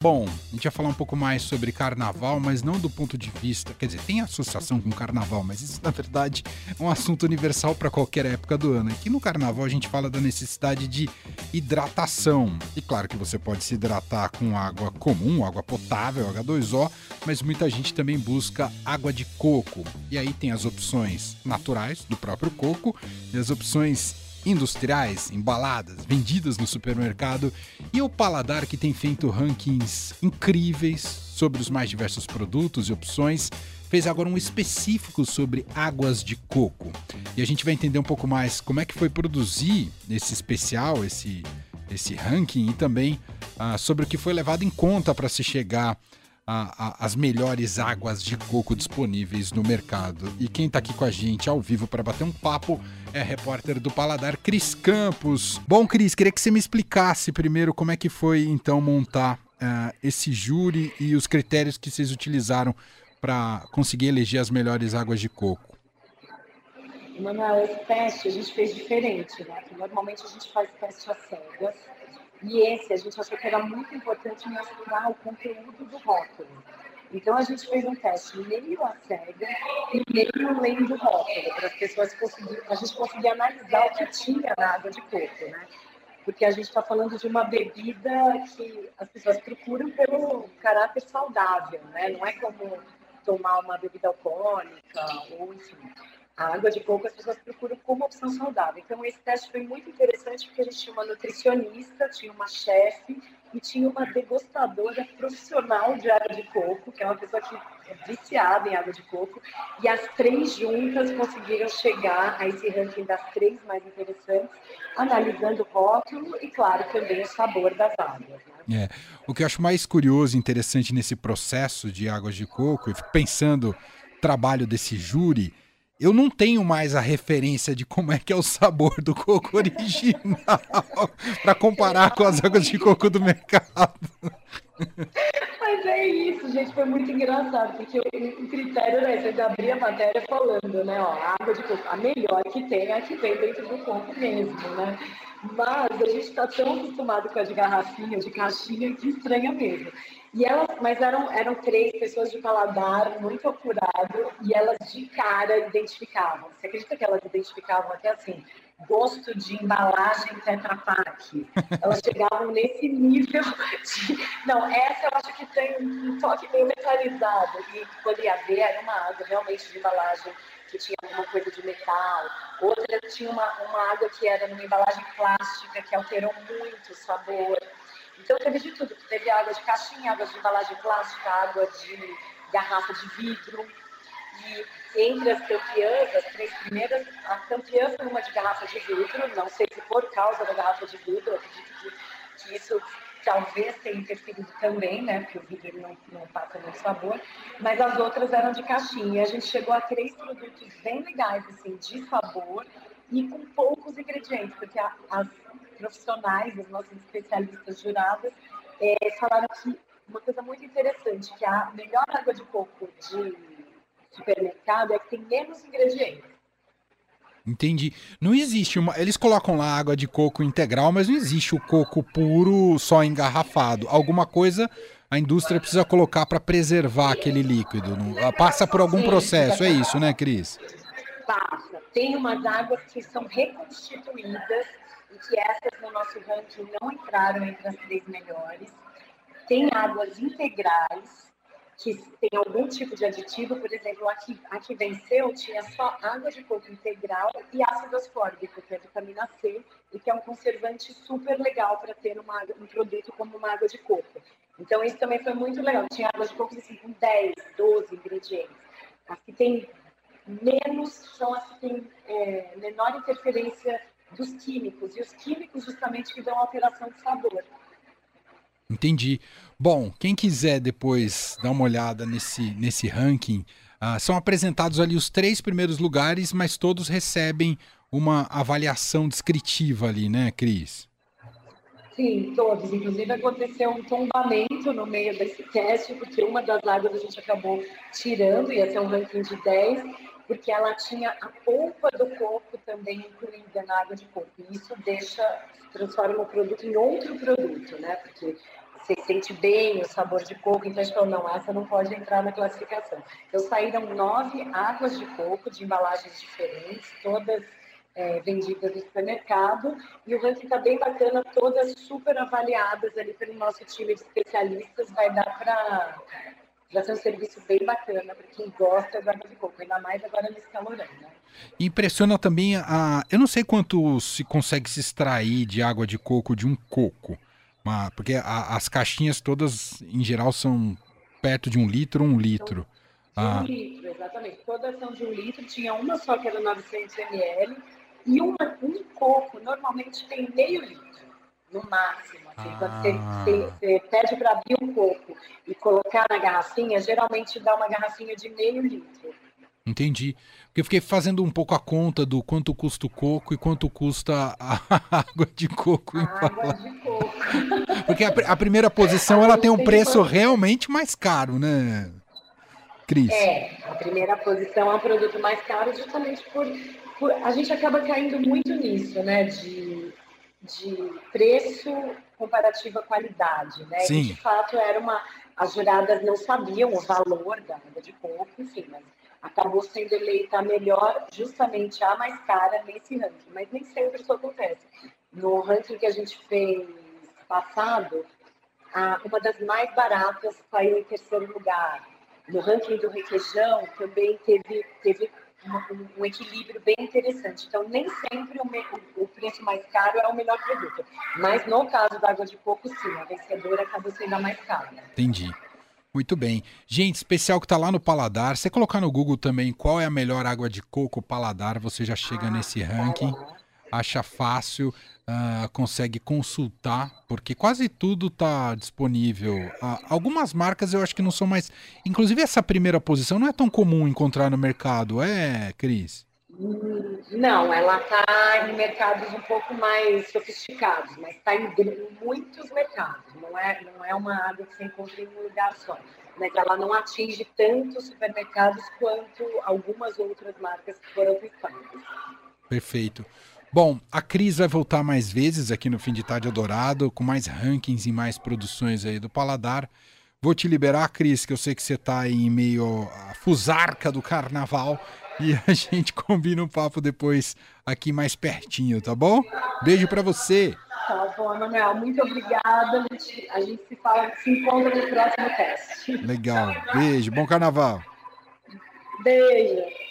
Bom, a gente vai falar um pouco mais sobre carnaval, mas não do ponto de vista. Quer dizer, tem associação com carnaval, mas isso na verdade é um assunto universal para qualquer época do ano. Aqui no carnaval a gente fala da necessidade de hidratação. E claro que você pode se hidratar com água comum, água potável, H2O, mas muita gente também busca água de coco. E aí tem as opções naturais do próprio coco e as opções industriais, embaladas, vendidas no supermercado, e o Paladar que tem feito rankings incríveis sobre os mais diversos produtos e opções, fez agora um específico sobre águas de coco. E a gente vai entender um pouco mais como é que foi produzir esse especial, esse esse ranking e também ah, sobre o que foi levado em conta para se chegar a, a, as melhores águas de coco disponíveis no mercado. E quem está aqui com a gente ao vivo para bater um papo é repórter do Paladar, Cris Campos. Bom, Cris, queria que você me explicasse primeiro como é que foi então montar uh, esse júri e os critérios que vocês utilizaram para conseguir eleger as melhores águas de coco. Manuel, esse teste a gente fez diferente, né? Normalmente a gente faz teste a cegas e esse a gente achou que era muito importante misturar o conteúdo do rótulo. Então a gente fez um teste meio a cega e meio lendo o rótulo, para as pessoas conseguirem, a gente conseguir analisar o que tinha na água de coco, né? Porque a gente está falando de uma bebida que as pessoas procuram pelo caráter saudável, né? Não é como tomar uma bebida alcoólica ou enfim a água de coco as pessoas procuram como opção saudável. Então, esse teste foi muito interessante porque a gente tinha uma nutricionista, tinha uma chefe e tinha uma degustadora profissional de água de coco, que é uma pessoa que é viciada em água de coco, e as três juntas conseguiram chegar a esse ranking das três mais interessantes, analisando o rótulo e, claro, também o sabor das águas. Né? É. O que eu acho mais curioso e interessante nesse processo de águas de coco, fico pensando trabalho desse júri, eu não tenho mais a referência de como é que é o sabor do coco original para comparar com as águas de coco do mercado. Mas é isso, gente, foi muito engraçado, porque o critério é esse, abrir a matéria falando, né, ó, a água de coco, a melhor que tem é a que vem dentro do coco mesmo, né? Mas a gente está tão acostumado com a de garrafinha, de caixinha, que estranha mesmo. E elas, mas eram, eram três pessoas de paladar muito apurado e elas de cara identificavam. Você acredita que elas identificavam até assim, gosto de embalagem Tetra Pak? Elas chegavam nesse nível de... Não, essa eu acho que tem um toque meio metalizado. E podia ver, era uma água realmente de embalagem que tinha alguma coisa de metal. Outra tinha uma, uma água que era numa embalagem plástica, que alterou muito o sabor. Então teve de tudo. Teve água de caixinha, água de embalagem plástica, água de garrafa de vidro. E entre as campeãs, as três primeiras, a campeã foi uma de garrafa de vidro, não sei se por causa da garrafa de vidro, acredito que, que isso talvez tenha interferido também, né? Porque o vidro não, não passa muito sabor, mas as outras eram de caixinha. E a gente chegou a três produtos bem legais, assim, de sabor e com poucos ingredientes, porque a, as profissionais, as nossas especialistas juradas, é, falaram que uma coisa muito interessante, que a melhor água de coco de supermercado é que tem menos ingredientes. Entendi. Não existe uma. Eles colocam lá água de coco integral, mas não existe o coco puro só engarrafado. Alguma coisa a indústria precisa colocar para preservar aquele líquido. Não... Passa por algum processo, é isso, né, Cris? Passa. Tem umas águas que são reconstituídas e que essas no nosso ranking não entraram entre as três melhores. Tem águas integrais, que tem algum tipo de aditivo, por exemplo, a que, a que venceu tinha só água de coco integral e ácido ascórbico, que é vitamina C, e que é um conservante super legal para ter uma, um produto como uma água de coco. Então, isso também foi muito legal. Tinha água de coco assim, com 10, 12 ingredientes. As que tem menos são as que têm é, menor interferência dos químicos, e os químicos justamente que dão alteração de sabor. Entendi. Bom, quem quiser depois dar uma olhada nesse, nesse ranking, uh, são apresentados ali os três primeiros lugares, mas todos recebem uma avaliação descritiva ali, né, Cris? Sim, todos. Inclusive aconteceu um tombamento no meio desse teste, porque uma das águas a gente acabou tirando, ia ser um ranking de 10, porque ela tinha a polpa do coco também incluída na água de coco. E isso deixa, transforma o produto em outro produto, né? Porque você sente bem o sabor de coco, então a gente falou, não, essa não pode entrar na classificação. Então saíram nove águas de coco de embalagens diferentes, todas é, vendidas no supermercado, e o ranking está bem bacana, todas super avaliadas ali pelo nosso time de especialistas, vai dar para vai ser um serviço bem bacana para quem gosta da água de coco, ainda mais agora nesse calorão, né? Impressiona também a. Eu não sei quanto se consegue se extrair de água de coco de um coco, mas, porque a, as caixinhas todas, em geral, são perto de um litro ou um litro. De um ah. litro, exatamente. Todas são de um litro. Tinha uma só que era 900 ml e uma, um coco normalmente tem meio litro, no máximo. Assim, ah. Quando você, você, pede para abrir um coco e colocar na garrafinha, geralmente dá uma garrafinha de meio litro. Entendi. Porque eu fiquei fazendo um pouco a conta do quanto custa o coco e quanto custa a água de coco. A água de coco. Porque a, a primeira posição ela tem um preço realmente mais caro, né, Cris? É, a primeira posição é um produto mais caro justamente por, por a gente acaba caindo muito nisso, né, de, de preço comparativo à qualidade, né? Sim. E de fato era uma as juradas não sabiam o valor da água de coco, enfim, mas acabou sendo eleita a melhor, justamente a mais cara nesse ranking, mas nem sempre isso acontece. No ranking que a gente fez passado, a, uma das mais baratas saiu em terceiro lugar. No ranking do requeijão também teve, teve um, um, equilíbrio bem interessante. Então, nem sempre o, me, o, preço mais caro é o melhor produto. Mas no caso da água de coco, sim, a vencedora acabou sendo a mais cara. Entendi. Muito bem. Gente, especial que está lá no Paladar. Você colocar no Google também qual é a melhor água de coco Paladar, você já chega ah, nesse ranking. Acha fácil, uh, consegue consultar, porque quase tudo está disponível. Uh, algumas marcas eu acho que não são mais. Inclusive, essa primeira posição não é tão comum encontrar no mercado, é, Cris? Não, ela está em mercados um pouco mais sofisticados, mas está em muitos mercados. Não é, não é uma água que você encontra em um lugar só. Mas ela não atinge tantos supermercados quanto algumas outras marcas que foram testadas. Perfeito. Bom, a Cris vai voltar mais vezes aqui no Fim de Tarde Adorado, com mais rankings e mais produções aí do Paladar. Vou te liberar, Cris, que eu sei que você está em meio à fusarca do carnaval e a gente combina um papo depois aqui mais pertinho, tá bom? Beijo para você. Tá bom, Manuel. Muito obrigada. A gente, a gente se fala, se encontra no próximo teste. Legal. Beijo. Bom carnaval. Beijo.